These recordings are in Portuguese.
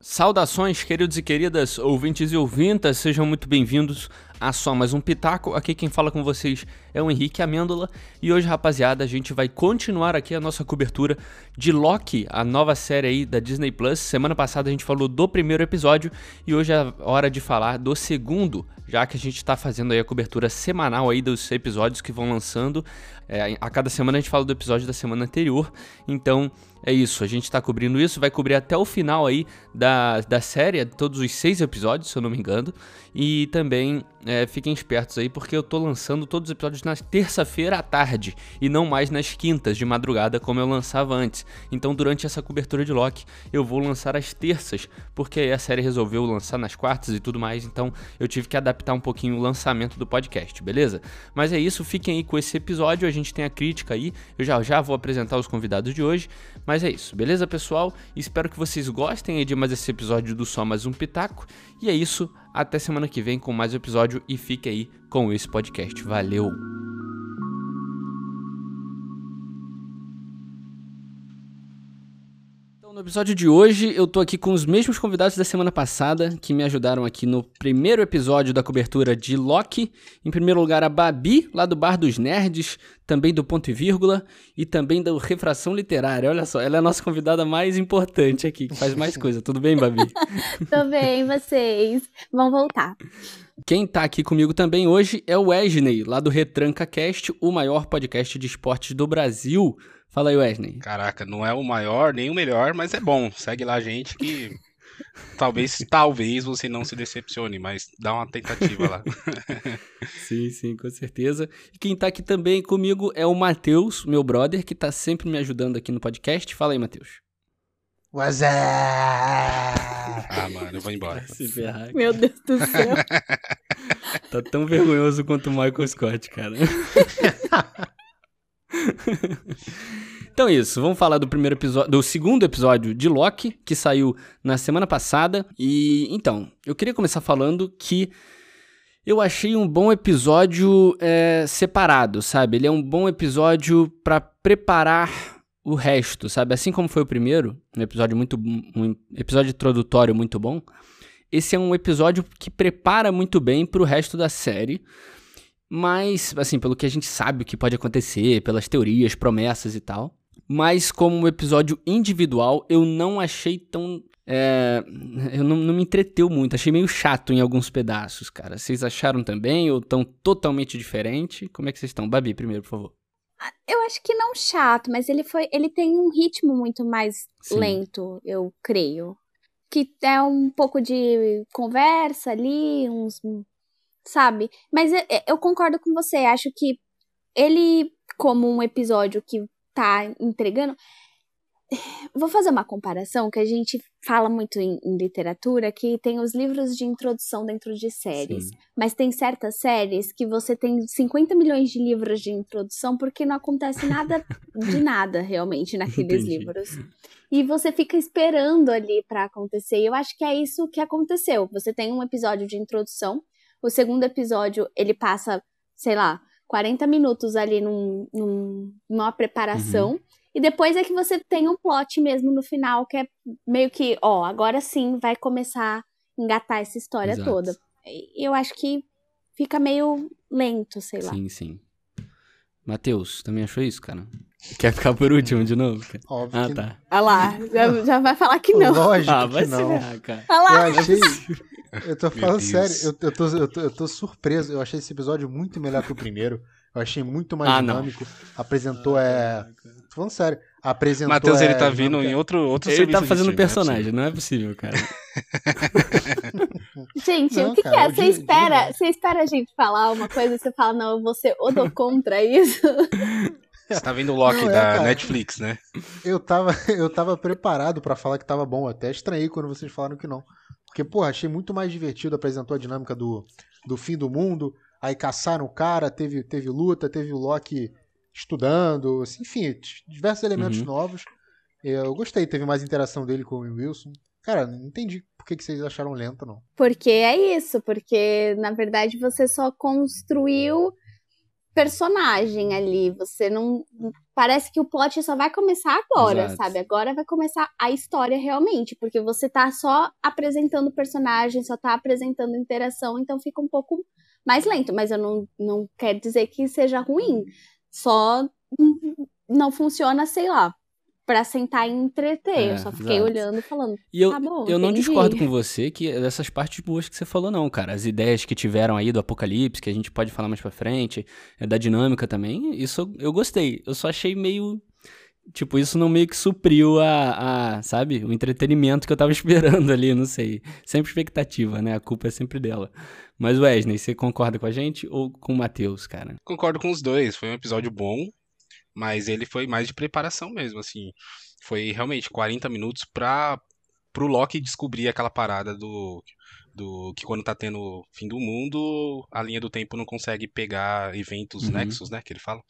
Saudações, queridos e queridas, ouvintes e ouvintas, sejam muito bem-vindos a só mais um Pitaco. Aqui quem fala com vocês é o Henrique Amêndola e hoje, rapaziada, a gente vai continuar aqui a nossa cobertura de Loki, a nova série aí da Disney Plus. Semana passada a gente falou do primeiro episódio e hoje é hora de falar do segundo, já que a gente está fazendo aí a cobertura semanal aí dos episódios que vão lançando. É, a cada semana a gente fala do episódio da semana anterior, então é isso, a gente está cobrindo isso, vai cobrir até o final aí da, da série, todos os seis episódios, se eu não me engano. E também é, fiquem espertos aí, porque eu tô lançando todos os episódios na terça-feira à tarde e não mais nas quintas de madrugada, como eu lançava antes. Então, durante essa cobertura de Loki, eu vou lançar às terças, porque aí a série resolveu lançar nas quartas e tudo mais, então eu tive que adaptar um pouquinho o lançamento do podcast, beleza? Mas é isso, fiquem aí com esse episódio, a gente tem a crítica aí, eu já, já vou apresentar os convidados de hoje, mas é isso, beleza, pessoal? Espero que vocês gostem de mais esse episódio do Só Mais Um Pitaco. E é isso, até semana que vem com mais um episódio e fique aí com esse podcast. Valeu! No episódio de hoje, eu tô aqui com os mesmos convidados da semana passada, que me ajudaram aqui no primeiro episódio da cobertura de Loki. Em primeiro lugar, a Babi, lá do Bar dos Nerds, também do Ponto e Vírgula, e também da Refração Literária. Olha só, ela é a nossa convidada mais importante aqui, que faz mais coisa. Tudo bem, Babi? Tudo bem, vocês. Vão voltar. Quem tá aqui comigo também hoje é o Wesley, lá do Retranca Cast, o maior podcast de esportes do Brasil. Fala aí, Wesley. Caraca, não é o maior nem o melhor, mas é bom. Segue lá a gente que talvez, talvez você não se decepcione, mas dá uma tentativa lá. sim, sim, com certeza. E quem tá aqui também comigo é o Matheus, meu brother, que tá sempre me ajudando aqui no podcast. Fala aí, Matheus. Wazé! Ah, mano, eu vou embora. Ferrar. Meu Deus do céu. tá tão vergonhoso quanto o Michael Scott, cara. Então é isso, vamos falar do primeiro episódio, do segundo episódio de Loki, que saiu na semana passada. E então, eu queria começar falando que eu achei um bom episódio é, separado, sabe? Ele é um bom episódio para preparar o resto, sabe? Assim como foi o primeiro, um episódio muito, um episódio introdutório muito bom. Esse é um episódio que prepara muito bem para o resto da série. Mas, assim, pelo que a gente sabe o que pode acontecer, pelas teorias, promessas e tal. Mas, como um episódio individual, eu não achei tão. É, eu não, não, me entreteu muito, achei meio chato em alguns pedaços, cara. Vocês acharam também ou tão totalmente diferente? Como é que vocês estão? Babi, primeiro, por favor. Eu acho que não chato, mas ele foi, ele tem um ritmo muito mais Sim. lento, eu creio. Que é um pouco de conversa ali, uns sabe? Mas eu, eu concordo com você. Acho que ele, como um episódio que tá entregando. Vou fazer uma comparação que a gente fala muito em, em, literatura, que tem os livros de introdução dentro de séries. Sim. Mas tem certas séries que você tem 50 milhões de livros de introdução porque não acontece nada de nada realmente naqueles Entendi. livros. E você fica esperando ali para acontecer. E eu acho que é isso que aconteceu. Você tem um episódio de introdução o segundo episódio, ele passa, sei lá, 40 minutos ali num, num, numa preparação. Uhum. E depois é que você tem um plot mesmo no final, que é meio que, ó, agora sim vai começar a engatar essa história Exato. toda. Eu acho que fica meio lento, sei lá. Sim, sim. Matheus, também achou isso, cara? Quer ficar por último de novo? Cara? Óbvio ah, que... tá. Ah lá, já, já vai falar que não. Lógico ah, vai que não. Cara. Ah lá. Eu achei... Eu tô falando sério, eu, eu, tô, eu, tô, eu tô surpreso. Eu achei esse episódio muito melhor que o primeiro. Eu achei muito mais ah, dinâmico. Não. Apresentou ah, é. Tô falando sério. Apresentou. Matheus, é... ele tá vindo em outro, outro Ele tá fazendo personagem, não é possível, cara. gente, não, o que, cara, que é? Você espera, você espera a gente falar uma coisa e você fala, não, você odo contra isso? Você tá vendo o Loki não, é, da cara. Netflix, né? Eu tava, eu tava preparado para falar que tava bom. Até estranhei quando vocês falaram que não. Porque, pô, achei muito mais divertido, apresentou a dinâmica do, do fim do mundo, aí caçaram o cara, teve, teve luta, teve o Loki estudando, assim, enfim, diversos elementos uhum. novos. Eu gostei, teve mais interação dele com o Wilson. Cara, não entendi por que, que vocês acharam lento, não. Porque é isso, porque na verdade você só construiu personagem ali. Você não. Parece que o plot só vai começar agora, Exato. sabe? Agora vai começar a história realmente, porque você tá só apresentando o personagem, só tá apresentando interação, então fica um pouco mais lento. Mas eu não, não quero dizer que seja ruim. Só não funciona, sei lá, para sentar e entreter. É, eu só fiquei exato. olhando e falando. E eu, tá bom, eu não discordo com você que é dessas partes boas que você falou, não, cara. As ideias que tiveram aí do Apocalipse, que a gente pode falar mais pra frente, é da dinâmica também, isso eu gostei. Eu só achei meio. Tipo, isso não meio que supriu a, a, sabe, o entretenimento que eu tava esperando ali, não sei. Sempre expectativa, né? A culpa é sempre dela. Mas, Wesley, você concorda com a gente ou com o Matheus, cara? Concordo com os dois. Foi um episódio bom. Mas ele foi mais de preparação mesmo, assim. Foi realmente 40 minutos para pro Loki descobrir aquela parada do do que quando tá tendo fim do mundo, a linha do tempo não consegue pegar eventos uhum. nexos, né, que ele fala.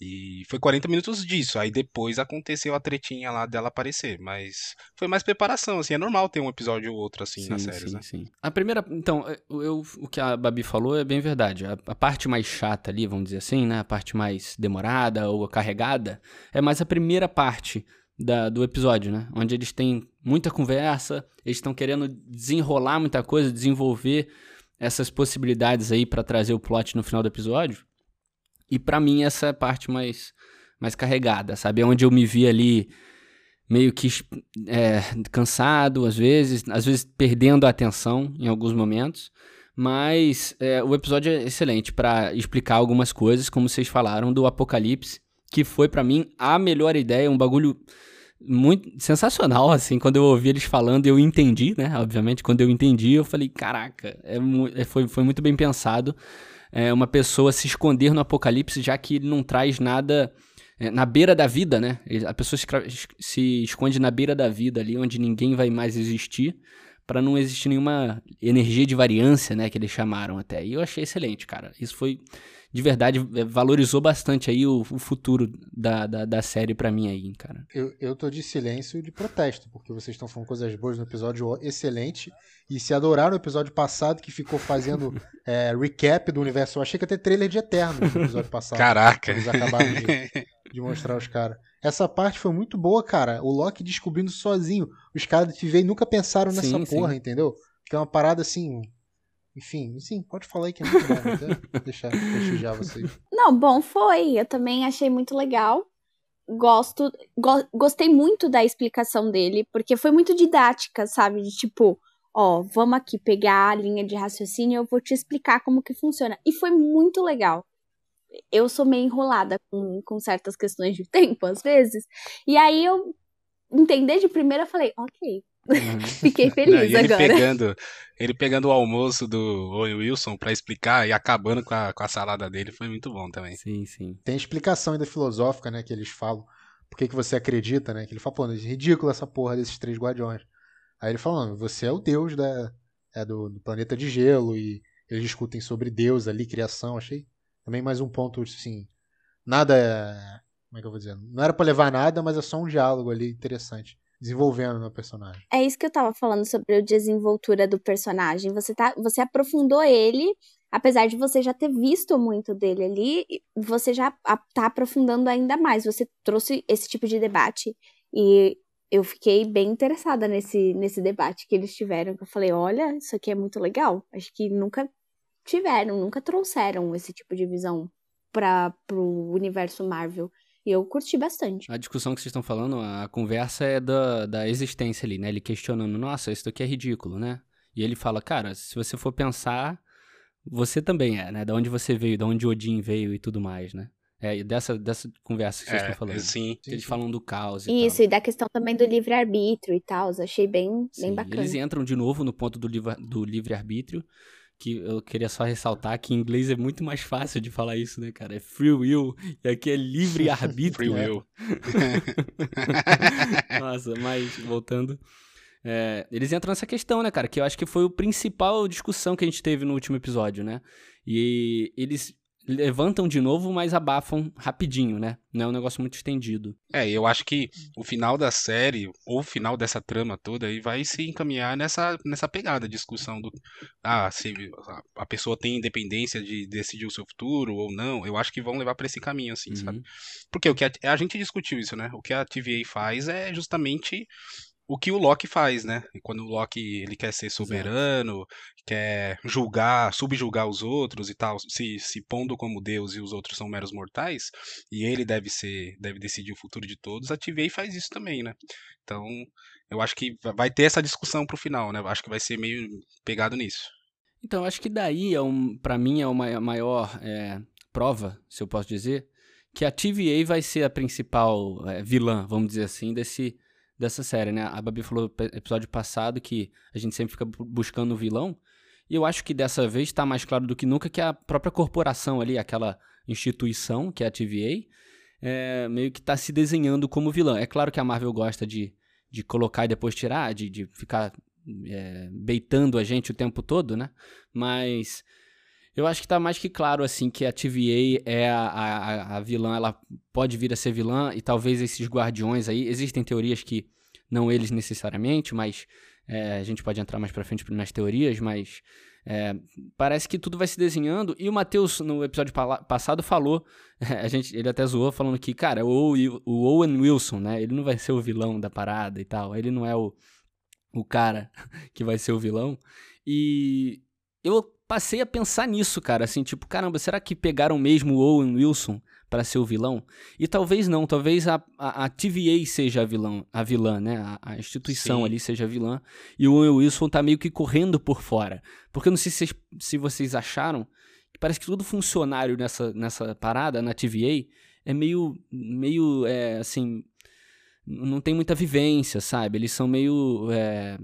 E foi 40 minutos disso. Aí depois aconteceu a tretinha lá dela aparecer, mas foi mais preparação, assim, é normal ter um episódio ou outro assim sim, na série, sim, né? Sim. A primeira, então, é, eu, o que a Babi falou é bem verdade. A, a parte mais chata ali, vamos dizer assim, né, a parte mais demorada ou carregada, é mais a primeira parte da, do episódio, né? Onde eles têm muita conversa, eles estão querendo desenrolar muita coisa, desenvolver essas possibilidades aí para trazer o plot no final do episódio. E para mim essa é a parte mais, mais carregada, sabe? É onde eu me vi ali meio que é, cansado às vezes, às vezes perdendo a atenção em alguns momentos. Mas é, o episódio é excelente para explicar algumas coisas, como vocês falaram, do Apocalipse, que foi para mim a melhor ideia, um bagulho muito sensacional, assim, quando eu ouvi eles falando, eu entendi, né? Obviamente, quando eu entendi, eu falei, caraca, é, é foi, foi muito bem pensado. É uma pessoa se esconder no apocalipse, já que ele não traz nada é, na beira da vida, né? A pessoa se, se esconde na beira da vida ali, onde ninguém vai mais existir, para não existir nenhuma energia de variância, né? Que eles chamaram até. E eu achei excelente, cara. Isso foi de verdade é, valorizou bastante aí o, o futuro da, da, da série para mim aí, cara. Eu, eu tô de silêncio e de protesto, porque vocês estão falando coisas boas no episódio excelente, e se adoraram o episódio passado que ficou fazendo é, recap do universo. Eu achei que ia ter trailer de Eterno no episódio passado. Caraca! Eles acabaram de, de mostrar os caras. Essa parte foi muito boa, cara. O Loki descobrindo sozinho. Os caras de TV nunca pensaram nessa sim, porra, sim. entendeu? Que é uma parada assim, enfim, sim, pode falar aí que é muito bom, até deixar prestigiar vocês. Não, bom foi. Eu também achei muito legal. Gosto, go, gostei muito da explicação dele, porque foi muito didática, sabe? De tipo, ó, vamos aqui pegar a linha de raciocínio, eu vou te explicar como que funciona. E foi muito legal. Eu sou meio enrolada com, com certas questões de tempo, às vezes. E aí eu entender de primeira, falei, ok. Fiquei feliz Não, ele agora. Pegando, ele pegando o almoço do Owen Wilson para explicar e acabando com a, com a salada dele foi muito bom também. Sim, sim. Tem explicação ainda filosófica, né, que eles falam. Por que, que você acredita, né? Que ele fala, pô, é ridículo essa porra desses três guardiões. Aí ele fala, você é o deus da, é do, do planeta de gelo e eles discutem sobre Deus ali, criação. Achei também mais um ponto, assim, nada é, como é que eu vou dizer? Não era para levar nada, mas é só um diálogo ali interessante desenvolvendo meu personagem. É isso que eu tava falando sobre a desenvoltura do personagem. Você, tá, você aprofundou ele, apesar de você já ter visto muito dele ali, você já tá aprofundando ainda mais. Você trouxe esse tipo de debate e eu fiquei bem interessada nesse, nesse debate que eles tiveram. Eu falei, olha, isso aqui é muito legal. Acho que nunca tiveram, nunca trouxeram esse tipo de visão para pro universo Marvel. E eu curti bastante. A discussão que vocês estão falando, a conversa é da, da existência ali, né? Ele questionando, nossa, isso aqui é ridículo, né? E ele fala, cara, se você for pensar, você também é, né? Da onde você veio, da onde Odin veio e tudo mais, né? É, dessa, dessa conversa que vocês é, estão falando. Sim. Eles falam do caos e Isso, tal. e da questão também do livre-arbítrio e tal. Achei bem, sim, bem bacana. Eles entram de novo no ponto do, do livre-arbítrio que eu queria só ressaltar que em inglês é muito mais fácil de falar isso, né, cara? É free will e aqui é livre arbítrio. free will. Nossa, mas voltando, é, eles entram nessa questão, né, cara? Que eu acho que foi o principal discussão que a gente teve no último episódio, né? E eles levantam de novo, mas abafam rapidinho, né? Não é um negócio muito estendido. É, eu acho que o final da série, ou o final dessa trama toda, aí vai se encaminhar nessa, nessa pegada, discussão do. Ah, se a pessoa tem independência de decidir o seu futuro ou não. Eu acho que vão levar para esse caminho, assim, uhum. sabe? Porque o que a, a gente discutiu isso, né? O que a TVA faz é justamente o que o Loki faz, né? Quando o Loki ele quer ser soberano, Exato. quer julgar, subjugar os outros e tal, se, se pondo como Deus e os outros são meros mortais, e ele deve ser, deve decidir o futuro de todos, a TVA faz isso também, né? Então, eu acho que vai ter essa discussão pro final, né? Eu acho que vai ser meio pegado nisso. Então, acho que daí, é um, para mim, é uma maior é, prova, se eu posso dizer, que a TVA vai ser a principal é, vilã, vamos dizer assim, desse dessa série, né? A Babi falou no episódio passado que a gente sempre fica buscando o vilão. E eu acho que dessa vez está mais claro do que nunca que a própria corporação ali, aquela instituição que é a TVA, é, meio que está se desenhando como vilã. É claro que a Marvel gosta de, de colocar e depois tirar, de, de ficar é, beitando a gente o tempo todo, né? Mas eu acho que está mais que claro, assim, que a TVA é a, a, a, vilã, ela pode vir a ser vilã, e talvez esses guardiões aí, existem teorias que, não eles necessariamente, mas é, a gente pode entrar mais pra frente nas teorias, mas é, parece que tudo vai se desenhando, e o Matheus, no episódio passado, falou, a gente, ele até zoou, falando que, cara, o, o Owen Wilson, né, ele não vai ser o vilão da parada e tal, ele não é o, o cara que vai ser o vilão, e eu passei a pensar nisso, cara. Assim, tipo, caramba, será que pegaram mesmo o Owen Wilson para ser o vilão? E talvez não, talvez a, a, a TVA seja a vilã, a vilã, né? A, a instituição Sim. ali seja a vilã. E o Owen Wilson tá meio que correndo por fora. Porque eu não sei se, se vocês acharam que parece que todo funcionário nessa, nessa parada, na TVA, é meio, meio, é, assim, não tem muita vivência, sabe? Eles são meio. É,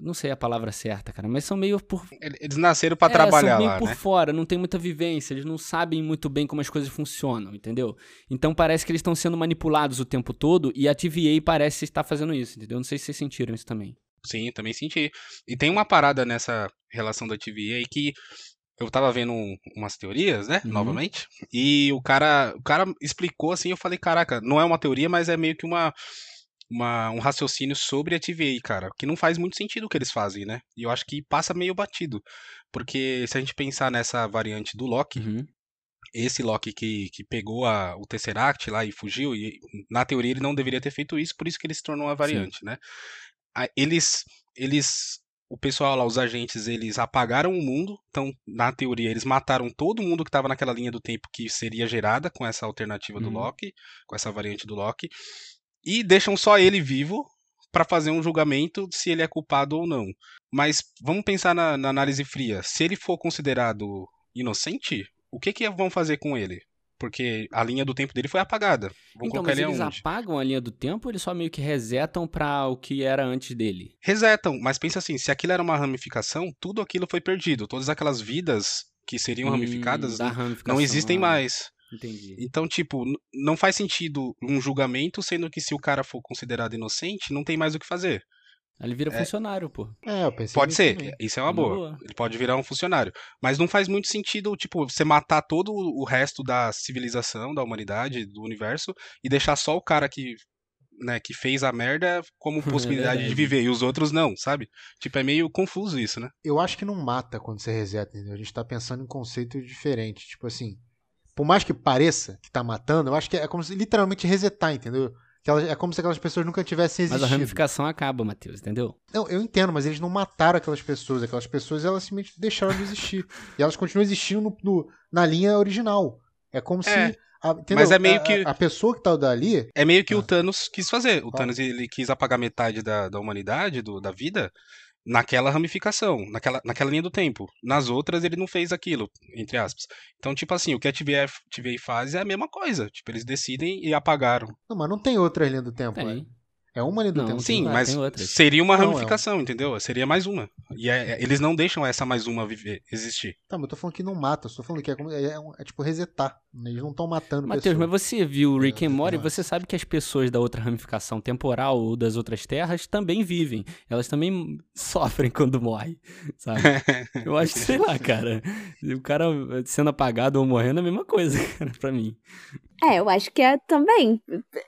não sei a palavra certa, cara, mas são meio por. Eles nasceram para é, trabalhar são meio lá, por né? fora, não tem muita vivência, eles não sabem muito bem como as coisas funcionam, entendeu? Então parece que eles estão sendo manipulados o tempo todo e a TVA parece estar fazendo isso, entendeu? Não sei se vocês sentiram isso também. Sim, também senti. E tem uma parada nessa relação da TVA que eu tava vendo umas teorias, né, uhum. novamente, e o cara, o cara explicou assim, eu falei, caraca, não é uma teoria, mas é meio que uma uma, um raciocínio sobre a TVA, cara, que não faz muito sentido o que eles fazem, né? E eu acho que passa meio batido. Porque se a gente pensar nessa variante do Loki, uhum. esse Loki que, que pegou a, o Tesseract lá e fugiu, e na teoria ele não deveria ter feito isso, por isso que ele se tornou uma variante, Sim. né? Eles, eles o pessoal lá, os agentes, eles apagaram o mundo. Então, na teoria, eles mataram todo mundo que estava naquela linha do tempo que seria gerada com essa alternativa uhum. do Loki, com essa variante do Loki e deixam só ele vivo para fazer um julgamento se ele é culpado ou não. Mas vamos pensar na, na análise fria. Se ele for considerado inocente, o que, que vão fazer com ele? Porque a linha do tempo dele foi apagada. Vão então, mas eles apagam a linha do tempo ou eles só meio que resetam para o que era antes dele? Resetam, mas pensa assim, se aquilo era uma ramificação, tudo aquilo foi perdido. Todas aquelas vidas que seriam hum, ramificadas não existem ah. mais. Entendi. Então, tipo, não faz sentido um julgamento, sendo que se o cara for considerado inocente, não tem mais o que fazer. Ele vira é, funcionário, pô. É, eu pensei Pode ser, também. isso é uma boa. boa. Ele pode virar um funcionário. Mas não faz muito sentido, tipo, você matar todo o resto da civilização, da humanidade, do universo, e deixar só o cara que, né, que fez a merda como possibilidade é de viver, e os outros não, sabe? Tipo, é meio confuso isso, né? Eu acho que não mata quando você reseta, entendeu? A gente tá pensando em conceito diferente. Tipo assim, por mais que pareça que tá matando, eu acho que é como se literalmente resetar, entendeu? é como se aquelas pessoas nunca tivessem existido. Mas a ramificação acaba, Matheus, entendeu? Não, eu entendo, mas eles não mataram aquelas pessoas. Aquelas pessoas, elas simplesmente deixaram de existir. e elas continuam existindo no, no, na linha original. É como é. se... A, mas é meio que... A, a, pessoa que tá dali... É meio que ah. o Thanos quis fazer. O ah. Thanos, ele quis apagar metade da, da humanidade, do, da vida, naquela ramificação, naquela, naquela linha do tempo. Nas outras ele não fez aquilo, entre aspas. Então, tipo assim, o que a TVA, TVA faz é a mesma coisa. Tipo, eles decidem e apagaram. Não, mas não tem outra linha do tempo, tem. É uma linha do Não, tempo. Sim, tem- mas tem outras. seria uma Não, é um- ramificação, entendeu? Seria mais uma. E é- eles não deixam essa mais uma viver, existir. Tá, mas eu tô falando que não mata, eu tô falando que é, como- é, um- é tipo resetar. Eles não estão matando Matheus, pessoas. mas você viu Rick É, and Morty, você sabe que as pessoas da outra ramificação temporal ou das outras terras também vivem. Elas também sofrem quando morrem, sabe? Eu acho que, sei lá, cara. O cara sendo apagado ou morrendo é a mesma coisa, cara, pra mim. É, eu acho que é também.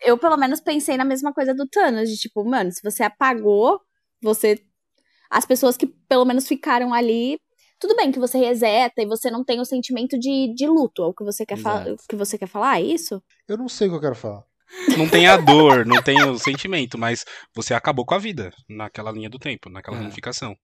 Eu, pelo menos, pensei na mesma coisa do Thanos, de tipo, mano, se você apagou, você. As pessoas que pelo menos ficaram ali. Tudo bem que você reseta e você não tem o sentimento de, de luto. É o que você quer falar. Que você quer falar? É isso? Eu não sei o que eu quero falar. Não tem a dor, não tem o sentimento, mas você acabou com a vida naquela linha do tempo, naquela É. ramificação.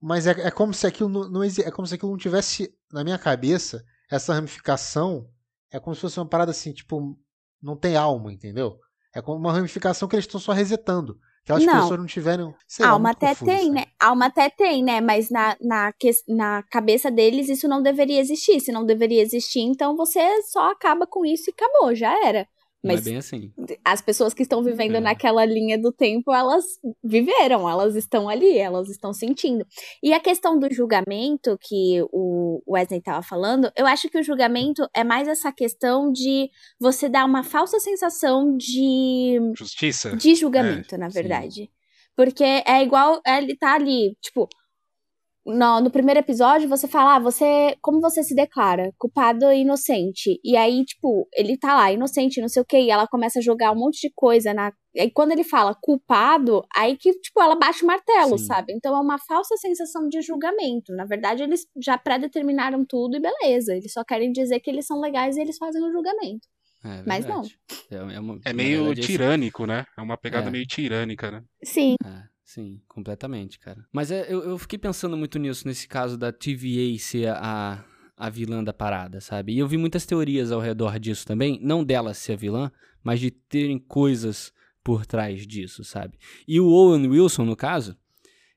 Mas é, é como se aquilo não, não é como se aquilo não tivesse na minha cabeça essa ramificação é como se fosse uma parada assim tipo não tem alma entendeu é como uma ramificação que eles estão só resetando que as pessoas não tiverem sei lá, Alma muito até confuso tem, aí. né? Alma até tem, né? Mas na, na, na cabeça deles isso não deveria existir. Se não deveria existir, então você só acaba com isso e acabou, já era. Não Mas é bem assim. as pessoas que estão vivendo É. naquela linha do tempo, elas viveram, elas estão ali, elas estão sentindo. E a questão do julgamento que o Wesley estava falando, eu acho que o julgamento é mais essa questão de você dar uma falsa sensação de, Justiça? de julgamento, na sim. verdade. Porque é igual ele tá ali, tipo, no, no primeiro episódio você fala, ah, você, como você se declara? Culpado ou inocente? E aí, tipo, ele tá lá, inocente, não sei o que, e ela começa a jogar um monte de coisa na. E quando ele fala culpado, aí que, tipo, ela baixa o martelo, Sim. sabe? Então é uma falsa sensação de julgamento. Na verdade, eles já pré-determinaram tudo e beleza. Eles só querem dizer que eles são legais e eles fazem o julgamento. É Mas verdade. É, é uma- É meio verdade, tirânico, né? É uma pegada É. meio tirânica, né? Sim. É, sim, completamente, cara. Mas é, eu, eu fiquei pensando muito nisso, nesse caso da TVA ser a, a vilã da parada, sabe? E eu vi muitas teorias ao redor disso também, não dela ser a vilã, mas de terem coisas por trás disso, sabe? E o Owen Wilson, no caso,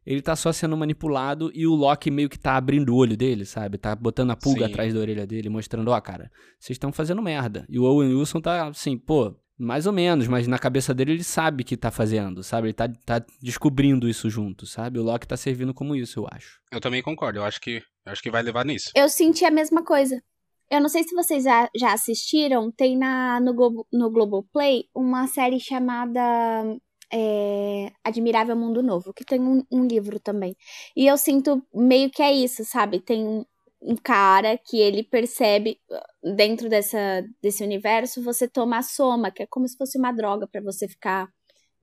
ele tá só sendo manipulado e o Loki meio que tá abrindo o olho dele, sabe? Tá botando a pulga Sim. atrás da orelha dele, mostrando, ó, cara, vocês estão fazendo merda. E o Owen Wilson tá assim, pô, mais ou menos, mas na cabeça dele ele sabe que tá fazendo, sabe? Ele tá, tá descobrindo isso junto, sabe? O Loki tá servindo como isso, eu acho. Eu também concordo. Eu acho que, eu acho que vai levar nisso. Eu senti a mesma coisa. Eu não sei se vocês já, já assistiram, tem na, no, Globo, no Globoplay uma série chamada é, Admirável Mundo Novo, que tem um, um livro também. E eu sinto meio que é isso, sabe? Tem um, cara que ele percebe, uh, dentro dessa, desse universo, você toma a soma, que é como se fosse uma droga pra você ficar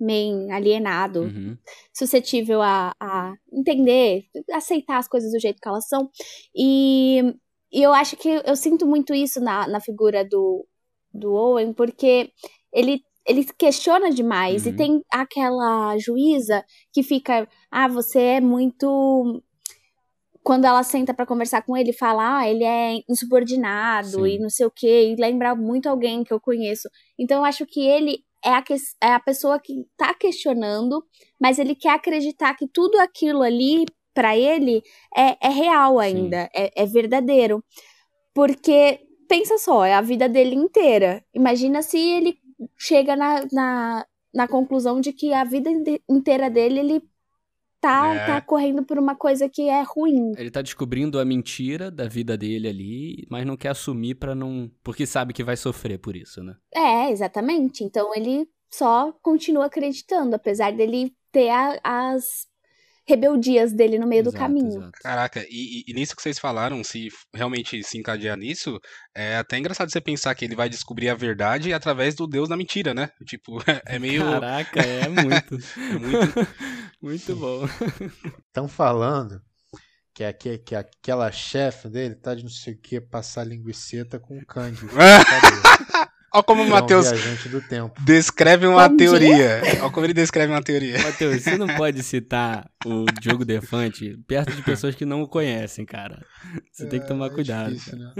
meio alienado, Uhum. suscetível a, a entender, aceitar as coisas do jeito que elas são. E, e eu acho que eu sinto muito isso na, na figura do, do Owen, porque ele, ele questiona demais. Uhum. E tem aquela juíza que fica, ah, você é muito. Quando ela senta pra conversar com ele, fala, ah, ele é insubordinado Sim. e não sei o quê, e lembra muito alguém que eu conheço. Então eu acho que ele é a, que, é a pessoa que tá questionando, mas ele quer acreditar que tudo aquilo ali, pra ele, é, é real ainda, é, é verdadeiro. Porque, pensa só, é a vida dele inteira. Imagina se ele chega na, na, na conclusão de que a vida inte- inteira dele, ele tá, É. tá correndo por uma coisa que é ruim. Ele tá descobrindo a mentira da vida dele ali, mas não quer assumir pra não. Porque sabe que vai sofrer por isso, né? É, exatamente. Então ele só continua acreditando, apesar dele ter a- as rebeldias dele no meio do Exato, caminho. exato. Caraca, e, e- nisso que vocês falaram, se realmente se encadear nisso, é até engraçado você pensar que ele vai descobrir a verdade através do Deus da mentira, né? Tipo, é meio. Caraca, é muito. é muito. muito bom. Estão falando que, que aquela chefe dele tá de não sei o que passar linguiceta com cândido. Olha como o É Matheus descreve uma teoria. Olha como ele descreve uma teoria. Matheus, você não pode citar o Diogo Defante perto de pessoas que não o conhecem, cara. Você tem que tomar É cuidado. difícil, né?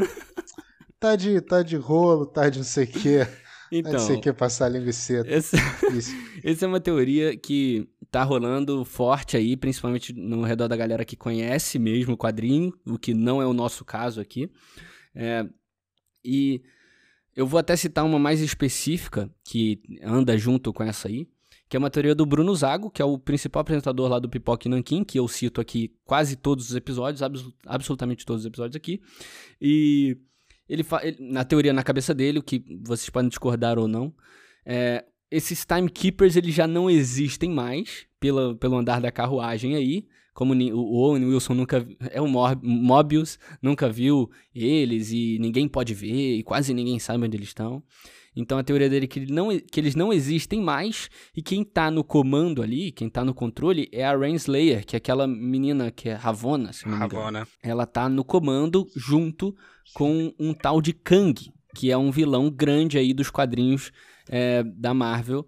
Tá de, tá de rolo, tá de não sei o que. Tá de não sei Então, o que passar linguiceta. essa, Isso. essa é uma teoria que tá rolando forte aí, principalmente no redor da galera que conhece mesmo o quadrinho, o que não é o nosso caso aqui. É, e eu vou até citar uma mais específica, que anda junto com essa aí, que é uma teoria do Bruno Zago, que é o principal apresentador lá do Pipoque Nankin, que eu cito aqui quase todos os episódios, abs absolutamente todos os episódios aqui. E ele, ele, na teoria, na cabeça dele, o que vocês podem discordar ou não, é, esses timekeepers eles já não existem mais pela, pelo andar da carruagem aí. Como o Owen Wilson nunca é o Mobius, nunca viu eles e ninguém pode ver e quase ninguém sabe onde eles estão. Então a teoria dele é que, ele não, que eles não existem mais e quem tá no comando ali, quem tá no controle é a Renslayer, que é aquela menina que é Ravonna, se não me Ravonna. Ela tá no comando junto com um tal de Kang, que é um vilão grande aí dos quadrinhos é, da Marvel.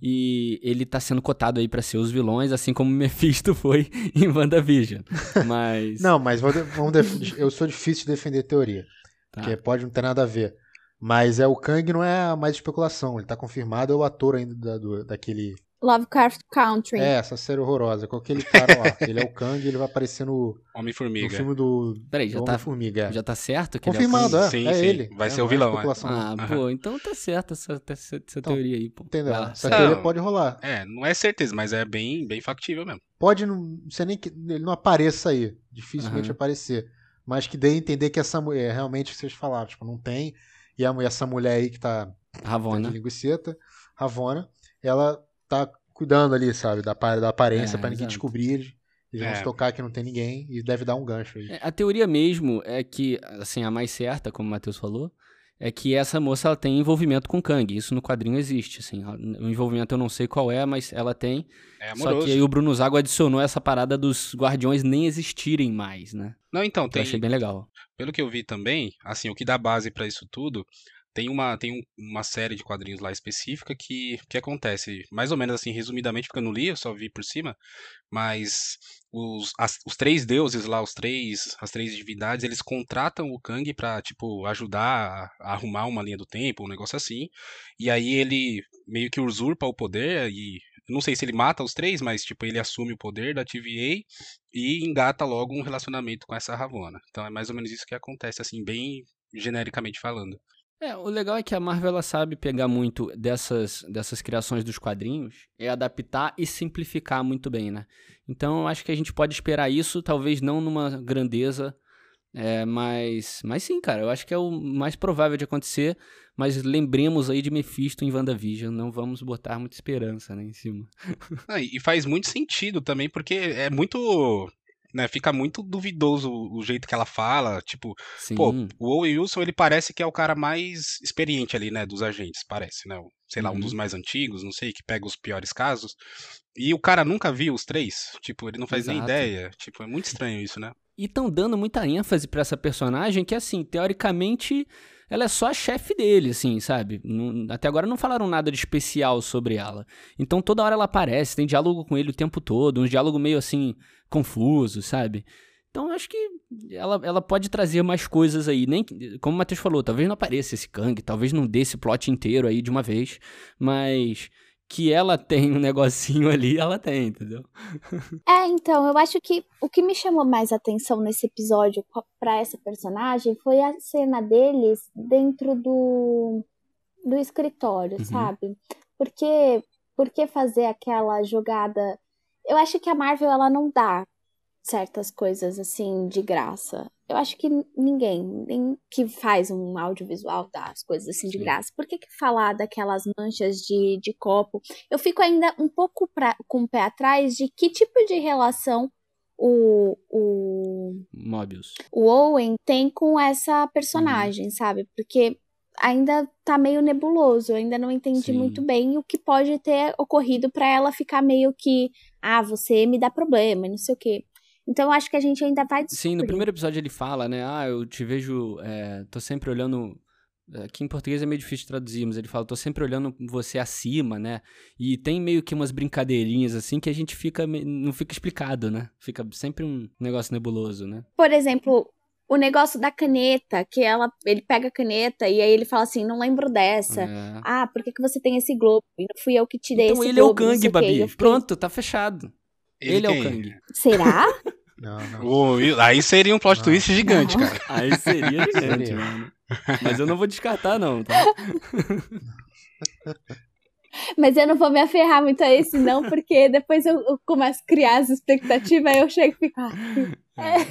E ele tá sendo cotado aí para ser os vilões, assim como Mephisto foi em WandaVision. Mas. não, mas vamos eu sou difícil de defender teoria. Tá. Porque pode não ter nada a ver. Mas é o Kang não é mais especulação, ele tá confirmado, é o ator ainda da, do, daquele. Lovecraft Country. É, essa série horrorosa. Com aquele cara lá. ele é o Kang ele vai aparecer no. Homem-Formiga. No filme do. Peraí, já tá. Formiga. Já tá certo? Que Confirmado, ele é, sim, é, sim. ele. Vai é, ser o vilão, é. Ah, pô, então tá certo essa, essa, essa então, teoria aí, pô. Entendeu? Essa não, teoria pode rolar. É, não é certeza, mas é bem, bem factível mesmo. Pode não ser nem que ele não apareça aí. Dificilmente uhum. aparecer. Mas que dê a entender que essa mulher, realmente, vocês falaram, tipo, não tem e a, essa mulher aí que tá. Ravona. De linguiceta, Ravona, ela tá cuidando ali, sabe, da, da aparência, é, para ninguém descobrir. Eles vão é. se tocar que não tem ninguém e deve dar um gancho aí. É, a teoria mesmo é que, assim, a mais certa, como o Matheus falou, é que essa moça ela tem envolvimento com Kang. Isso no quadrinho existe, assim. O envolvimento eu não sei qual é, mas ela tem. É Só que aí o Bruno Zago adicionou essa parada dos guardiões nem existirem mais, né? Não, então, tem. Eu achei bem legal. Pelo que eu vi também, assim, o que dá base para isso tudo tem uma, tem um, uma série de quadrinhos lá específica que, que acontece, mais ou menos assim, resumidamente, porque eu não li, eu só vi por cima, mas os, as, os três deuses lá, os três, as três divindades, eles contratam o Kang pra, tipo, ajudar a, arrumar uma linha do tempo, um negócio assim, e aí ele meio que usurpa o poder e não sei se ele mata os três, mas tipo, ele assume o poder da TVA e engata logo um relacionamento com essa Ravonna. Então é mais ou menos isso que acontece, assim, bem genericamente falando. É, o legal é que a Marvel ela sabe pegar muito dessas, dessas criações dos quadrinhos e adaptar e simplificar muito bem, né? Então eu acho que a gente pode esperar isso, talvez não numa grandeza, é, mas, mas sim, cara, eu acho que é o mais provável de acontecer. Mas lembremos aí de Mephisto em WandaVision, não vamos botar muita esperança né, em cima. Ah, e faz muito sentido também, porque é muito né, fica muito duvidoso o jeito que ela fala, tipo, Sim. pô, o Owen Wilson, ele parece que é o cara mais experiente ali, né, dos agentes, parece, né, sei lá, um dos uhum. mais antigos, não sei, que pega os piores casos, e o cara nunca viu os três, tipo, ele não faz Exato. nem ideia, tipo, é muito estranho isso, né. E estão dando muita ênfase para essa personagem que, assim, teoricamente ela é só a chefe dele, assim, sabe? Não, até agora não falaram nada de especial sobre ela. Então toda hora ela aparece, tem diálogo com ele o tempo todo, um diálogo meio assim, confuso, sabe? Então acho que ela, ela pode trazer mais coisas aí. Nem, como o Matheus falou, talvez não apareça esse Kang, talvez não dê esse plot inteiro aí de uma vez, mas que ela tem um negocinho ali, ela tem, entendeu? É, então, eu acho que o que me chamou mais atenção nesse episódio para essa personagem foi a cena deles dentro do, do escritório, uhum. sabe? Porque, porque fazer aquela jogada. Eu acho que a Marvel ela não dá certas coisas assim de graça. Eu acho que ninguém, nem que faz um audiovisual dá as coisas assim de Sim. graça. Por que, que falar daquelas manchas de, de copo? Eu fico ainda um pouco pra, com o pé atrás de que tipo de relação o, o Mobius. O Owen tem com essa personagem, uhum. sabe? Porque ainda tá meio nebuloso, eu ainda não entendi Sim. muito bem o que pode ter ocorrido para ela ficar meio que, ah, você me dá problema, não sei o quê. Então eu acho que a gente ainda vai descobrir. Sim, no primeiro episódio ele fala, né? Ah, eu te vejo. É, tô sempre olhando. Aqui em português é meio difícil de traduzir, mas ele fala, tô sempre olhando você acima, né? E tem meio que umas brincadeirinhas assim que a gente fica. não fica explicado, né? Fica sempre um negócio nebuloso, né? Por exemplo, o negócio da caneta, que ela, ele pega a caneta e aí ele fala assim, não lembro dessa. É. Ah, por que, que você tem esse globo? E não fui eu que te dei então esse globo. Então ele é o Kang, Babi. Fiquei... Pronto, tá fechado. Ele, ele é o Kang. Será? Não, não. aí seria um plot não. twist gigante, cara. Aí seria gigante, mano. Mas eu não vou descartar, não, tá? Mas eu não vou me aferrar muito a esse, não, porque depois eu, eu começo a criar as expectativas, aí eu chego e fico. Ah, é.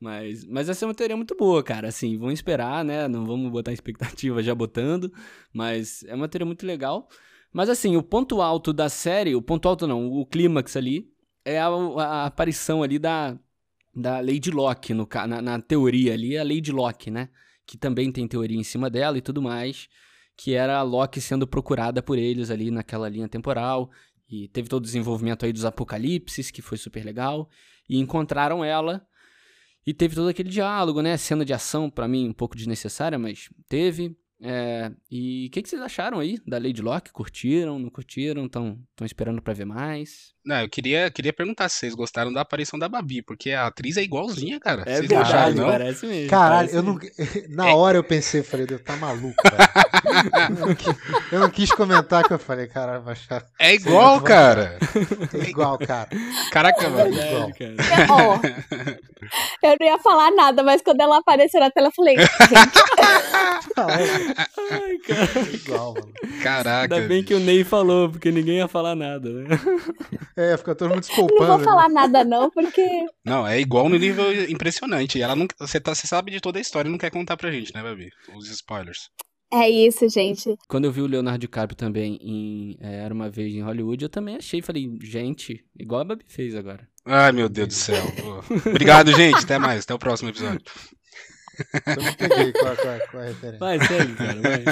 Mas, mas essa é uma teoria muito boa, cara. Assim, vamos esperar, né? Não vamos botar expectativa já botando. Mas é uma teoria muito legal. Mas assim, o ponto alto da série, o ponto alto não, o clímax ali, é a, a, aparição ali da, da Lady Locke, no, na, na teoria ali, a Lady Locke, né? Que também tem teoria em cima dela e tudo mais. Que era a Locke sendo procurada por eles ali naquela linha temporal. E teve todo o desenvolvimento aí dos apocalipses, que foi super legal. E encontraram ela e teve todo aquele diálogo, né? Cena de ação, para mim, um pouco desnecessária, mas teve. É, e o que, que, vocês acharam aí da Lady Locke? Curtiram, não curtiram? Estão esperando para ver mais? Não, eu queria, queria perguntar se vocês gostaram da aparição da Babi, porque a atriz é igualzinha, cara. É vocês verdade, acharam, não? parece mesmo. Caralho, parece eu não. Na hora eu pensei, falei, Deus, tá maluco, eu, não quis, eu não quis comentar que eu falei, caralho, vai achar. É igual, cara. É igual, cara. Caraca, É mano. igual. Verdade, cara. Ó, eu não ia falar nada, mas quando ela apareceu na tela, eu falei, gente, é Ai, cara. igual, mano. Caraca. Ainda bem que o Ney falou, porque ninguém ia falar nada, né? É, fica todo mundo se não vou né? falar nada não, porque Não, é igual no nível impressionante. Ela não. Você, tá, você sabe de toda a história e não quer contar pra gente, né, Babi? Os spoilers. é isso, gente. Quando eu vi o Leonardo DiCaprio também em é, Era Uma Vez em Hollywood, eu também achei, falei, gente, igual a Babi fez agora. Ai, meu Deus do céu. Obrigado, gente. Até mais. Até o próximo episódio. Eu não peguei qual, qual, qual é a referência. Vai, segue, cara, vai.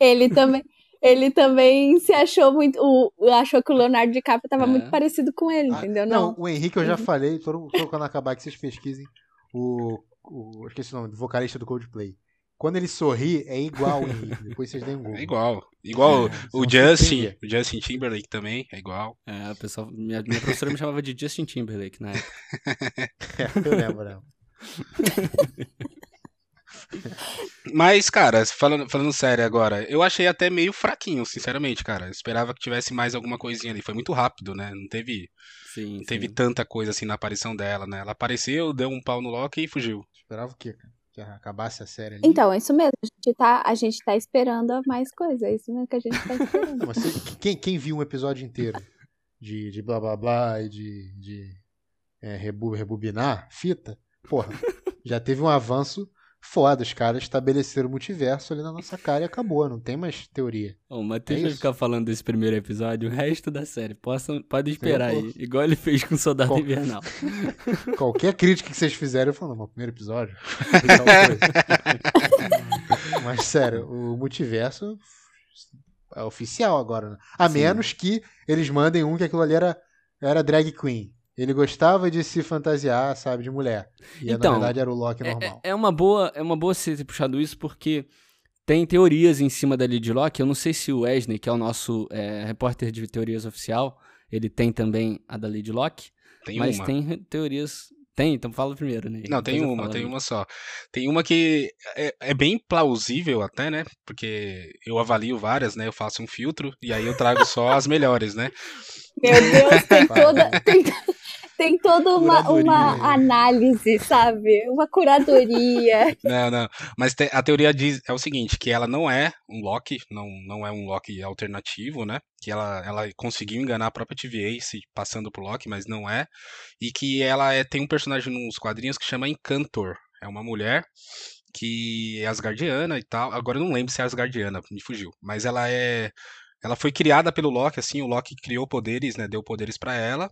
Ele também, ele também se achou muito, o, achou que o Leonardo DiCaprio tava É. muito parecido com ele, Ah, entendeu? Não, Não. o Henrique eu já falei, todo, todo quando acabar que vocês pesquisem o, o. Esqueci o nome, do vocalista do Coldplay. Quando ele sorri, é igual o Henrique. Depois vocês deem um gol. É igual. Igual É, o vão Justin. O Justin Timberlake também. É igual. É, o pessoal, minha, minha professora me chamava de Justin Timberlake na época. É, eu lembro, lembro. Mas, cara, falando, falando sério agora, eu achei até meio fraquinho, sinceramente, cara. Eu esperava que tivesse mais alguma coisinha ali. Foi muito rápido, né? Não teve, Sim, não teve sim. tanta coisa assim na aparição dela, né? Ela apareceu, deu um pau no Loki e fugiu. Esperava o quê, cara? Que acabasse a série ali. Então, é isso mesmo. A gente tá, a gente tá esperando mais coisa. É isso mesmo que a gente tá esperando. Você- quem, quem viu um episódio inteiro de, de blá blá blá e de, de é, rebu- rebobinar fita, porra, já teve um avanço foda. Os caras estabeleceram o multiverso ali na nossa cara e acabou. Não tem mais teoria. Ó, o Matheus É vai ficar falando desse primeiro episódio o resto da série. Possam, pode esperar Eu aí. Igual ele fez com o Soldado Qual- Invernal. Qualquer crítica que vocês fizerem, eu falo, não, primeiro episódio. foi tal coisa." mas sério, o multiverso é oficial agora, né? A Sim. menos que eles mandem um que aquilo ali era, era drag queen. Ele gostava de se fantasiar, sabe, de mulher. E Então, na verdade era o Loki É- normal. É, é uma boa, é uma boa você ter puxado isso, porque tem teorias em cima da Lady Locke. Eu não sei se o Wesley, que é o nosso é, repórter de teorias oficial, ele tem também a da Lady Locke. Tem mas uma. tem teorias. Tem, então fala primeiro, né? Não, tem uma, tem uma só. Tem uma que é, é bem plausível até, né? Porque eu avalio várias, né? Eu faço um filtro e aí eu trago só as melhores, né? Meu Deus, tem toda, tem, tem toda uma, uma análise, sabe? Uma curadoria. Não, não. Mas te- a teoria diz é o seguinte, que ela não é um Loki, não, não é um Loki alternativo, né? Que ela, ela conseguiu enganar a própria TVA se passando por Loki, mas não é. E que ela é, tem um personagem nos quadrinhos que chama Encantor. É uma mulher que é asgardiana e tal. Agora eu não lembro se é asgardiana, me fugiu. Mas ela é ela foi criada pelo Loki, assim, o Loki criou poderes, né? Deu poderes pra ela.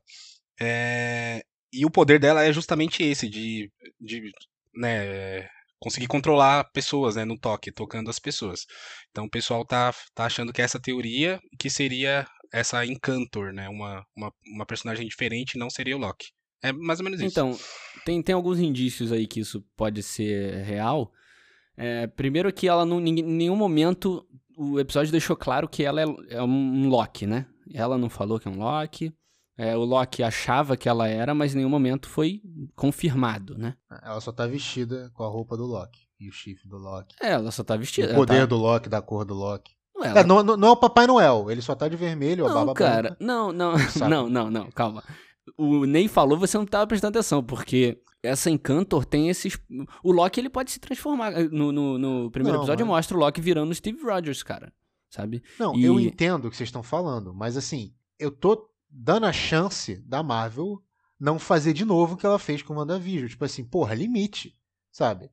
É, E o poder dela é justamente esse, de, de né, conseguir controlar pessoas, né, no toque, tocando as pessoas. Então o pessoal tá, tá achando que é essa teoria que seria essa Encantor, né, uma, uma, uma personagem diferente, não seria o Loki. É mais ou menos isso. Então, tem, tem alguns indícios aí que isso pode ser real. É, primeiro que ela não, em nenhum momento o episódio deixou claro que ela é, é um Loki, né? Ela não falou que é um Loki. É, o Loki achava que ela era, mas em nenhum momento foi confirmado, né? Ela só tá vestida com a roupa do Loki. E o chifre do Loki. É, ela só tá vestida. o poder tá- do Loki, da cor do Loki. Não, ela- É, não, não, é o Papai Noel, ele só tá de vermelho, a Não, baba cara, branca. não, não, não, não, não, calma. O Ney falou, você não tava prestando atenção, porque essa Encantor tem esses. O Loki ele pode se transformar. No, no, no primeiro Não, episódio mas- mostra o Loki virando o Steve Rogers, cara. sabe? Não, E- eu entendo o que vocês estão falando, mas assim, eu tô dando a chance da Marvel não fazer de novo o que ela fez com o WandaVision. Tipo assim, porra, limite, sabe?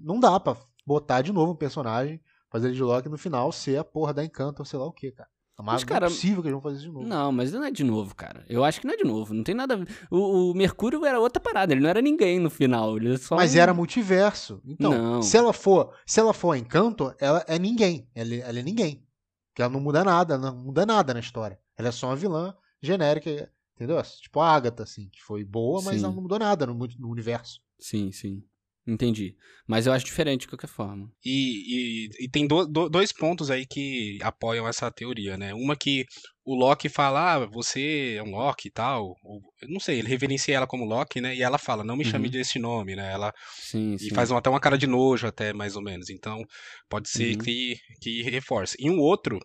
Não dá pra botar de novo um personagem, fazer ele de Loki no final ser a porra da Encanto ou sei lá o que, cara. A Marvel cara, não é possível que eles vão fazer isso de novo. Não, mas não é de novo, cara. Eu acho que não é de novo. Não tem nada a ver. O, o Mercúrio era outra parada. Ele não era ninguém no final. Ele só Mas um- era multiverso. Então, Não. se ela for, se ela for a Encanto, ela é ninguém. Ela, ela é ninguém. Porque ela não muda nada, não muda nada na história. Ela é só uma vilã genérica, entendeu? Tipo a Agatha, assim, que foi boa, mas Sim. ela não mudou nada no, no universo. Sim, sim. Entendi. Mas eu acho diferente de qualquer forma. E, e- e tem do- do- dois pontos aí que apoiam essa teoria, né? Uma que o Loki fala, ah, você é um Loki e tal. Ou, não sei, ele reverencia ela como Loki, né? E ela fala, não me chame Uhum. desse nome, né? Ela Sim, sim. E faz um- até uma cara de nojo, até mais ou menos. Então, pode ser Uhum. que, que reforce. E um outro,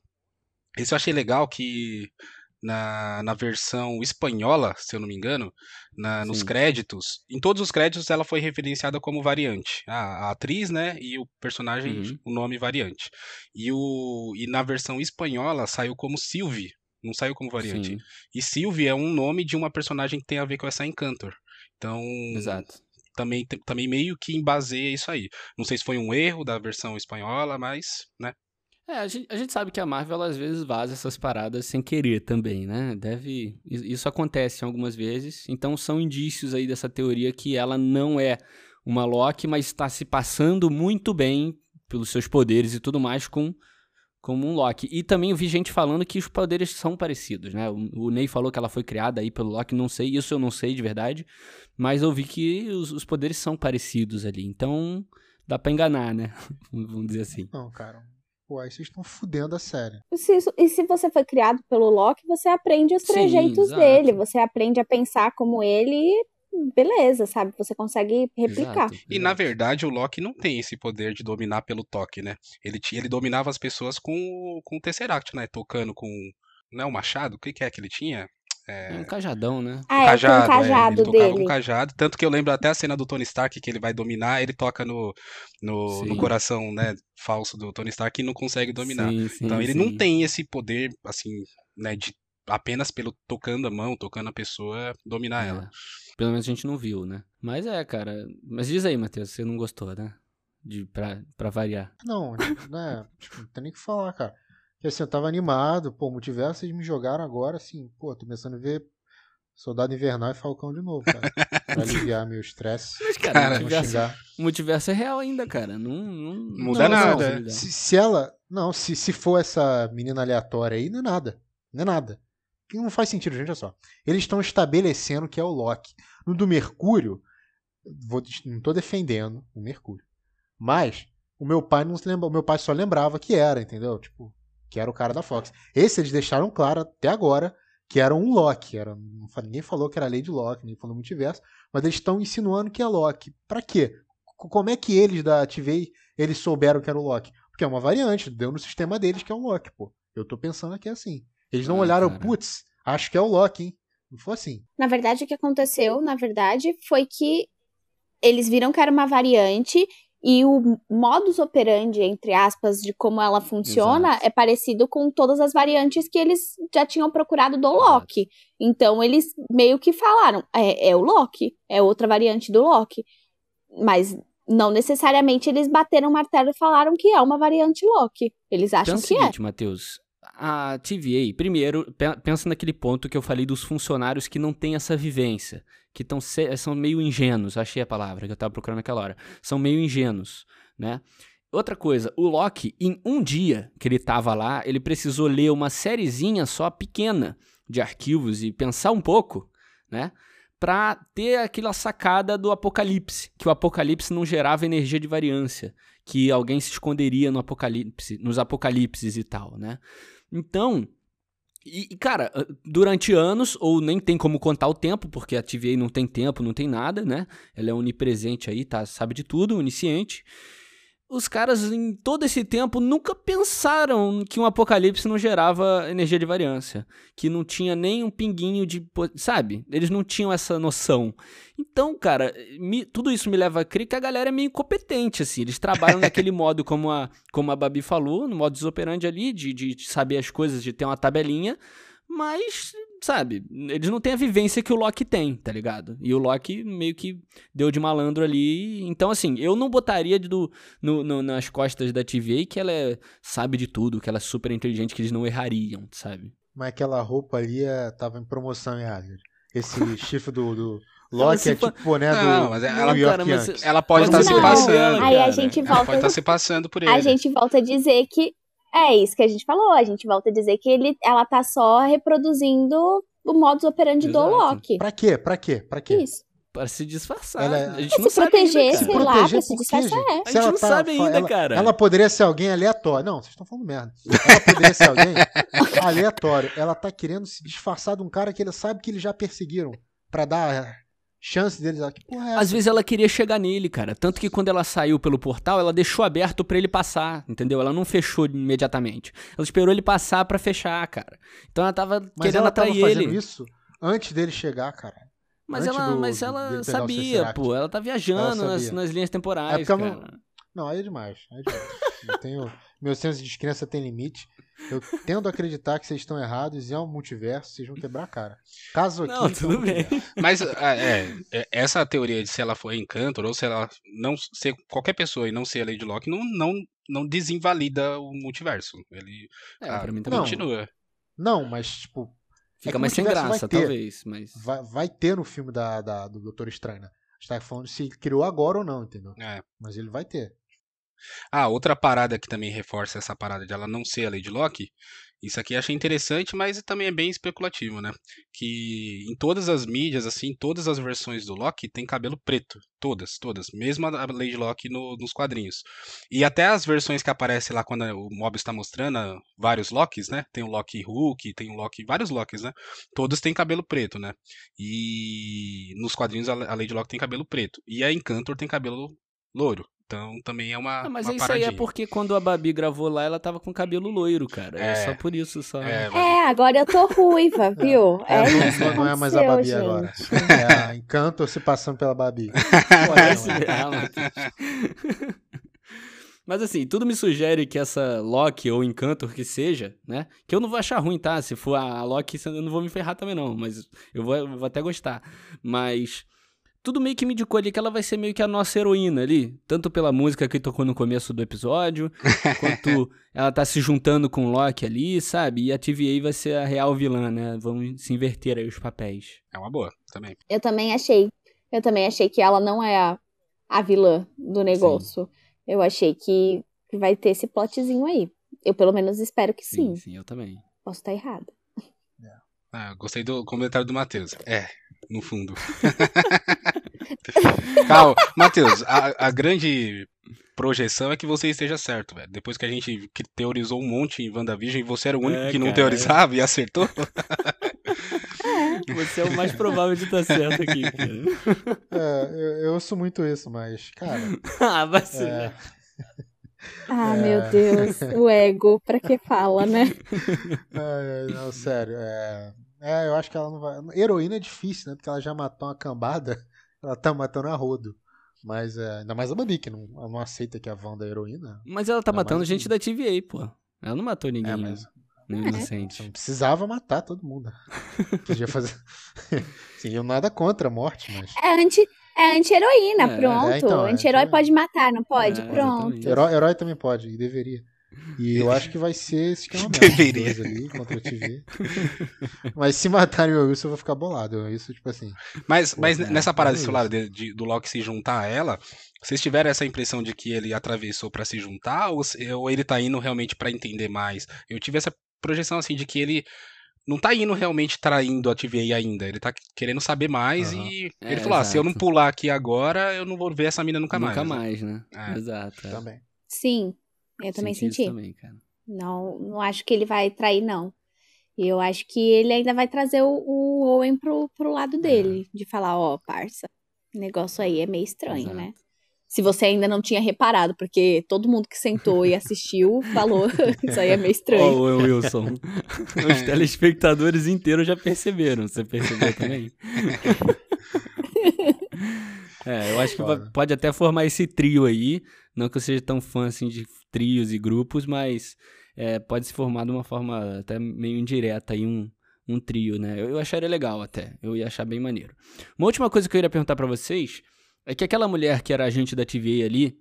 esse eu achei legal que na, na versão espanhola, se eu não me engano, na- nos créditos, em todos os créditos ela foi referenciada como variante. A, a atriz, né? E o personagem, Uhum. o nome variante. E, o, e na versão espanhola saiu como Sylvie. Não saiu como variante. Sim, E Sylvie é um nome de uma personagem que tem a ver com essa Encantor. Então, exato. também, também meio que embaseia isso aí. Não sei se foi um erro da versão espanhola, mas, né? É, a gente, a gente sabe que a Marvel às vezes vaza essas paradas sem querer também, né? Deve. Isso acontece algumas vezes. Então são indícios aí dessa teoria que ela não é uma Loki, mas está se passando muito bem pelos seus poderes e tudo mais com como um Loki. E também eu vi gente falando que os poderes são parecidos, né? O, o Ney falou que ela foi criada aí pelo Loki, não sei, isso eu não sei de verdade, mas eu vi que os, os poderes são parecidos ali. Então dá pra enganar, né? Vamos dizer assim. Não, cara. Pô, aí vocês estão fudendo a série. E se, isso- e se você foi criado pelo Loki, você aprende os Sim, trejeitos exato. dele, você aprende a pensar como ele e beleza, sabe? Você consegue replicar. Exato, E na exato. verdade o Loki não tem esse poder de dominar pelo toque, né? Ele, tinha- ele dominava as pessoas com, o- com o Tesseract, né? Tocando com. Não é o machado? O que, que é que ele tinha? É um cajadão, né? Ah, é com o é, cajado ele tocava com dele. o cajado. Tanto que eu lembro até a cena do Tony Stark que ele vai dominar, ele toca no, no, no coração, né? Falso do Tony Stark e não consegue dominar. Sim, sim, Então ele sim. não tem esse poder, assim, né? De apenas pelo tocando a mão, tocando a pessoa, dominar É. ela. Pelo menos a gente não viu, né? Mas é, cara. Mas diz aí, Matheus, você não gostou, né? De, pra, pra variar. Não, né? não tem nem o que falar, cara. Assim, eu tava animado, pô, multiverso, vocês me jogaram agora, assim, pô, tô começando a ver Soldado Invernal e Falcão de novo, cara. pra aliviar meu estresse. Mas, cara, Cara, multiverso, multiverso é real ainda, cara. Não, não, Muda não nada, possibilidade. Se, se ela. Não, se, se for essa menina aleatória aí, não é nada. Não é nada. Que não faz sentido, gente, olha só. Eles estão estabelecendo que é o Loki. No do Mercúrio, vou, não tô defendendo o Mercúrio. Mas o meu pai não se lembra, o meu pai só lembrava que era, entendeu? Tipo, que era o cara da Fox. Esse eles deixaram claro até agora que era um Loki. Era, ninguém falou que era Lady Loki, nem falou multiverso, mas eles estão insinuando que é Loki. Pra quê? C- Como é que eles da TV eles souberam que era o Loki? Porque é uma variante, deu no sistema deles que é um Loki, pô. Eu tô pensando aqui assim. Eles não Ah, olharam, putz, acho que é o Loki, hein? Não foi assim. Na verdade, o que aconteceu, na verdade, foi que eles viram que era uma variante e o modus operandi, entre aspas, de como ela funciona Exato. é parecido com todas as variantes que eles já tinham procurado do Loki. Então, eles meio que falaram, é, é o Loki, é outra variante do Loki. Mas não necessariamente eles bateram o martelo e falaram que é uma variante Loki. Eles acham Pensa o que é. seguinte, Matheus. A TVA, primeiro, pe- pensa naquele ponto que eu falei dos funcionários que não têm essa vivência, que tão são meio ingênuos, achei a palavra que eu tava procurando naquela hora. São meio ingênuos, né? Outra coisa, o Loki, em um dia que ele tava lá, ele precisou ler uma sériezinha só pequena de arquivos e pensar um pouco, né? Pra ter aquela sacada do apocalipse, que o apocalipse não gerava energia de variância, que alguém se esconderia no apocalipse, nos apocalipses e tal, né? Então, e, e, cara, ah, durante anos, ou nem tem como contar o tempo, porque a TVA não tem tempo, não tem nada, né? Ela é onipresente aí, tá? Sabe de tudo, onisciente. Os caras em todo esse tempo nunca pensaram que um apocalipse não gerava energia de variância, que não tinha nem um pinguinho de, sabe? Eles não tinham essa noção. Então, cara, me, tudo isso me leva a crer que a galera é meio incompetente, assim. Eles trabalham naquele modo, como a, como a Babi falou, no modo operandi ali, de, de saber as coisas, de ter uma tabelinha, mas sabe, eles não têm a vivência que o Loki tem, tá ligado? E o Loki meio que deu de malandro ali. Então, assim, eu não botaria do, no, no, nas costas da TVA que ela é, sabe de tudo, que ela é super inteligente, que eles não errariam, sabe? Mas aquela roupa ali é, tava em promoção Asgard. Esse chifre do, do Loki é tipo, né, do não, mas ela, New York cara, mas ela pode estar tá se passando. Aí a gente volta. Ela pode estar tá se passando por ele. A gente volta a dizer que é isso que a gente falou. A gente volta a dizer que ele, ela tá só reproduzindo o modus operandi Exato. do Loki. Pra quê? Pra quê? Pra quê? Isso. Para se disfarçar. Ela, é- a gente é, não se proteger, sei se lá, pra se disfarçar. É. A gente não tá, sabe ainda, ela, cara. Ela poderia ser alguém aleatório. Não, vocês estão falando merda. Ela poderia ser alguém aleatório. Ela tá querendo se disfarçar de um cara que ele sabe que eles já perseguiram. para dar chance deles. Que porra é Às vezes ela queria chegar nele, cara. Tanto que quando ela saiu pelo portal, ela deixou aberto para ele passar, entendeu? Ela não fechou imediatamente. Ela esperou ele passar para fechar, cara. Então ela tava Mas querendo ela atrair tava ele. fazendo isso antes dele chegar, cara. Mas antes ela, do, mas ela sabia, pô. Ela tá viajando ela nas, nas, linhas temporais, é cara. Não... não, aí é demais. Aí é demais. eu tenho... Meu senso de descrença tem limite. Eu tendo a acreditar que vocês estão errados e é um multiverso, vocês vão quebrar a cara. Caso aqui. Não, tudo bem. Mas é, é, essa teoria de se ela for Encantor ou se ela não ser qualquer pessoa e não ser a Lady Locke não, não, não desinvalida o multiverso. Ele é, ah, pra mim também. continua. Não, mas tipo. Fica é mais sem graça, talvez. Mas... Vai, vai ter no filme da, da do Doutor Estranho. Né? A gente tá falando se criou agora ou não, entendeu? É. Mas ele vai ter. Ah, outra parada que também reforça essa parada de ela não ser a Lady Locke, isso aqui achei interessante, mas também é bem especulativo, né? Que em todas as mídias, assim, todas as versões do Loki tem cabelo preto. Todas, todas. Mesmo a Lady Locke no, nos quadrinhos. E até as versões que aparecem lá quando o Mobius está mostrando vários Locks, né? Tem o Loki Hulk, tem o Loki. vários Locks, né? Todos têm cabelo preto, né? E nos quadrinhos a Lady Locke tem cabelo preto. E a Encantor tem cabelo louro. Então também é uma. Ah, mas uma isso aí é porque quando a Babi gravou lá, ela tava com cabelo loiro, cara. É, é só por isso só. É, é, agora eu tô ruiva, viu? É, é isso não, é mais a Babi gente. agora. É a Encanto se passando pela Babi. Parece Mas assim, tudo me sugere que essa Loki ou Encantor que seja, né? Que eu não vou achar ruim, tá? Se for a Loki, eu não vou me ferrar também, não. Mas eu vou, eu vou até gostar. Mas tudo meio que me indicou ali que ela vai ser meio que a nossa heroína ali. Tanto pela música que tocou no começo do episódio, quanto ela tá se juntando com o Loki ali, sabe? E a TVA vai ser a real vilã, né? Vamos se inverter aí os papéis. É uma boa, também. Eu também achei. Eu também achei que ela não é a, a vilã do negócio. Sim. Eu achei que, vai ter esse plotzinho aí. Eu pelo menos espero que sim. Sim, sim eu também. Posso estar errada. Ah, gostei do comentário do Matheus. É, no fundo. Calma, Matheus, a, a, grande projeção é que você esteja certo, velho. Depois que a gente teorizou um monte em WandaVision e você era o único é, que não cara, teorizava é. e acertou. Você é o mais provável de estar certo aqui, cara. É, eu, eu ouço muito isso, mas, cara. ah, vai ser. É... Ah, é... meu Deus, o ego, pra que fala, né? É, não, sério, é... é, eu acho que ela não vai. Heroína é difícil, né? Porque ela já matou uma cambada, ela tá matando a rodo. Mas é, ainda mais a Babi, que não, não aceita que a Wanda é heroína. Mas ela tá matando gente da TVA, pô. Ela não matou ninguém. É, mas... Nem é. inocente. Não precisava matar todo mundo. Podia fazer. Sim, eu nada contra a morte, mas. É anti, é anti-heroína, é, pronto. É, então, é anti-herói anti pode matar, não pode? É, pronto. Herói, herói, também pode, e deveria. E eu acho que vai ser esse esquema mesmo. Deveria. Ali, contra a TV. mas se matarem o Wilson, eu vou ficar bolado. Isso, tipo assim. Mas, pô, mas nessa parada, você falaram de, de, do Loki se juntar a ela, vocês tiveram essa impressão de que ele atravessou para se juntar ou, ou ele tá indo realmente para entender mais? Eu tive essa projeção assim de que ele não tá indo realmente traindo a TVA ainda. Ele tá querendo saber mais uhum. e é, ele falou: ah, se eu não pular aqui agora, eu não vou ver essa mina nunca, nunca mais. Nunca mais, né? É. Exato. É. Também. Sim, eu também senti. senti. Também, não, não acho que ele vai trair, não. E eu acho que ele ainda vai trazer o, o Owen pro, pro lado dele, de falar, ó, oh, parça, o negócio aí é meio estranho, Exato. né? Se você ainda não tinha reparado, porque todo mundo que sentou e assistiu falou isso aí é meio estranho. Ô, oh, Wilson, os telespectadores inteiros já perceberam. Você percebeu também? É, eu acho que pode até formar esse trio aí. Não que eu seja tão fã assim de trios e grupos, mas é, pode se formar de uma forma até meio indireta aí um, um trio, né? Eu, eu acharia legal até. Eu ia achar bem maneiro. Uma última coisa que eu iria perguntar para vocês é que aquela mulher que era agente da TVA ali,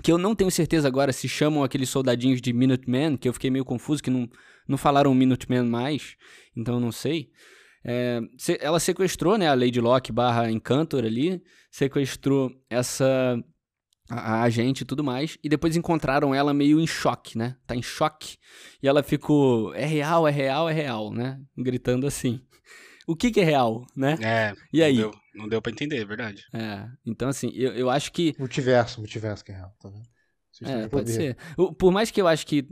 que eu não tenho certeza agora se chamam aqueles soldadinhos de Minutemen, que eu fiquei meio confuso, que não, não falaram Minutemen mais, então eu não sei. É, ela sequestrou, né, a Lady Locke barra Encantor ali, sequestrou essa a, a agente e tudo mais, e depois encontraram ela meio em choque, né, tá em choque, e ela ficou, é real, é real, é real, né, gritando assim o que, que é real, né? É. E aí? Não deu, não deu pra entender, é verdade. É. Então, assim, eu, eu acho que. Multiverso, multiverso que é real, tá vendo? É, pode ser. Por mais que eu acho que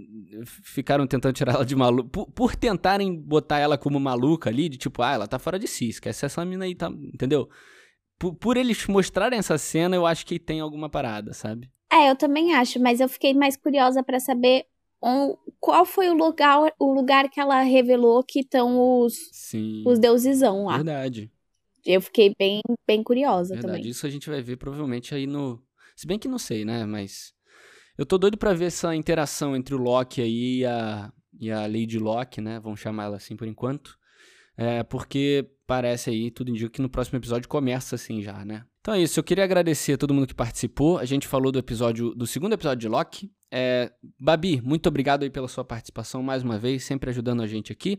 ficaram tentando tirar ela de maluca. Por, por, tentarem botar ela como maluca ali, de tipo, ah, ela tá fora de si, esquece essa mina aí, tá. Entendeu? Por, por eles mostrarem essa cena, eu acho que tem alguma parada, sabe? É, eu também acho, mas eu fiquei mais curiosa para saber qual foi o lugar, o lugar que ela revelou que estão os, Sim. os deusesão lá. Verdade. Eu fiquei bem, bem curiosa Verdade. também. Isso a gente vai ver provavelmente aí no. Se bem que não sei, né? Mas. Eu tô doido pra ver essa interação entre o Loki aí e a, e a Lady Locke, né? Vamos chamar ela assim por enquanto. É, porque parece aí, tudo indica que no próximo episódio começa assim já, né? Então é isso, eu queria agradecer a todo mundo que participou. A gente falou do episódio, do segundo episódio de Loki. É, Babi, muito obrigado aí pela sua participação mais uma vez, sempre ajudando a gente aqui.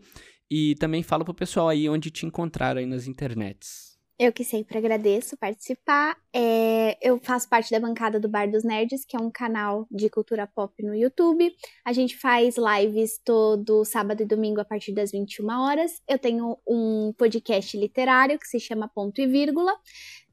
E também fala pro pessoal aí onde te encontrar aí nas internets. Eu que sempre agradeço participar. É, eu faço parte da bancada do Bar dos Nerds, que é um canal de cultura pop no YouTube. A gente faz lives todo sábado e domingo a partir das 21 horas. Eu tenho um podcast literário que se chama Ponto e Vírgula.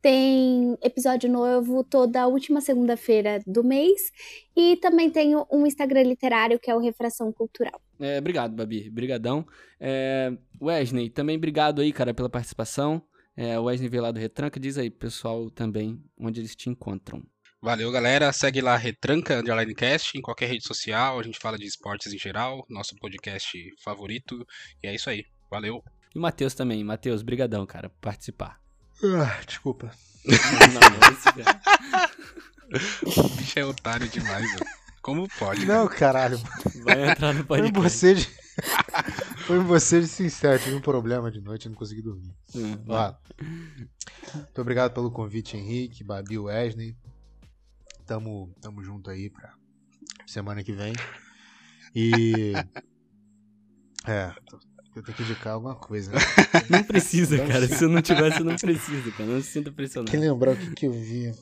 Tem episódio novo toda última segunda-feira do mês. E também tenho um Instagram literário que é o Refração Cultural. É, obrigado, Babi. Brigadão. É, Wesley, também obrigado aí, cara, pela participação. É, o Wesley veio lá do Retranca, diz aí, pessoal, também, onde eles te encontram. Valeu, galera. Segue lá Retranca Underline Cast em qualquer rede social. A gente fala de esportes em geral, nosso podcast favorito. E é isso aí. Valeu. E o Matheus também. Matheus, brigadão, cara, por participar. Ah, desculpa. Não, não, esse cara... o bicho é otário demais, velho. Como pode? Não, caralho. Vai entrar no podcast. Foi você de... Foi você de sincero. Tive um problema de noite e não consegui dormir. Hum, ah. Muito obrigado pelo convite, Henrique, Babi, Wesley. Tamo, tamo junto aí pra semana que vem. E... É, eu tenho que indicar alguma coisa. Né? Não precisa, cara. Se eu não tivesse, não precisa, cara. Não se sinta pressionado. Quem lembrar o que, que eu vi?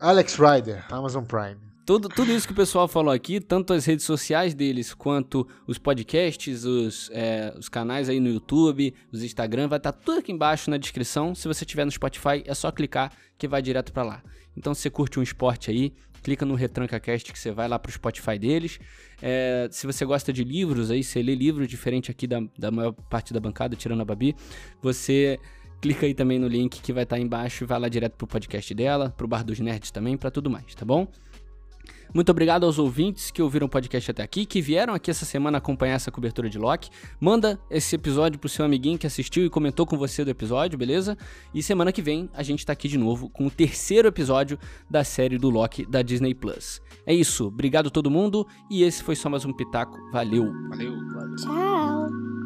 Alex Rider, Amazon Prime. Tudo, tudo isso que o pessoal falou aqui, tanto as redes sociais deles, quanto os podcasts, os, é, os canais aí no YouTube, os Instagram, vai estar tá tudo aqui embaixo na descrição. Se você estiver no Spotify, é só clicar que vai direto para lá. Então, se você curte um esporte aí, clica no RetrancaCast que você vai lá pro Spotify deles. É, se você gosta de livros aí, você lê livros diferente aqui da, da maior parte da bancada, tirando a Babi, você clica aí também no link que vai estar tá embaixo e vai lá direto pro podcast dela, pro Bar dos Nerds também, para tudo mais, tá bom? Muito obrigado aos ouvintes que ouviram o podcast até aqui, que vieram aqui essa semana acompanhar essa cobertura de Loki. Manda esse episódio pro seu amiguinho que assistiu e comentou com você do episódio, beleza? E semana que vem a gente tá aqui de novo com o terceiro episódio da série do Loki da Disney Plus. É isso, obrigado a todo mundo e esse foi só mais um Pitaco. Valeu! Valeu! Tchau!